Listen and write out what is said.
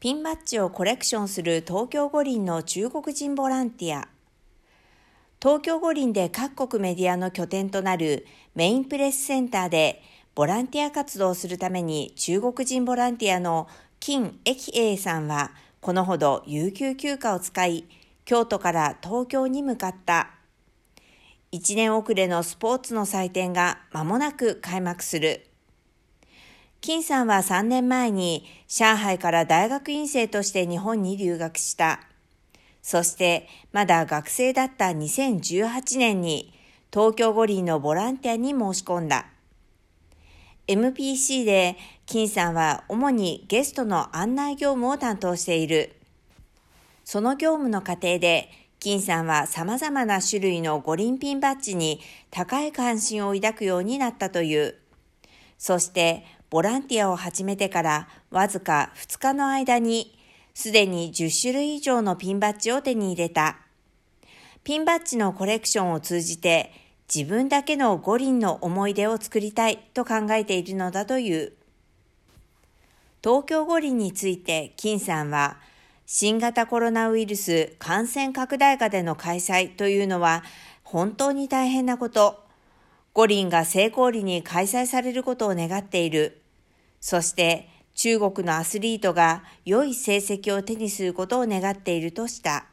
ピンバッジをコレクションする東京五輪の中国人ボランティア。東京五輪で各国メディアの拠点となるメインプレスセンターでボランティア活動するために中国人ボランティアの金駅英さんはこのほど有給休暇を使い京都から東京に向かった。1年遅れのスポーツの祭典が間もなく開幕する。金さんは3年前に上海から大学院生として日本に留学した。そしてまだ学生だった2018年に東京五輪のボランティアに申し込んだ。MPC で金さんは主にゲストの案内業務を担当している。その業務の過程で金さんは様々な種類の五輪ピンバッジに高い関心を抱くようになったという。そしてボランティアを始めてからわずか2日の間に、すでに10種類以上のピンバッジを手に入れた。ピンバッジのコレクションを通じて、自分だけの五輪の思い出を作りたいと考えているのだという。東京五輪について金さんは、新型コロナウイルス感染拡大下での開催というのは本当に大変なこと。五輪が成功裏に開催されることを願っている。そして中国のアスリートが良い成績を手にすることを願っているとした。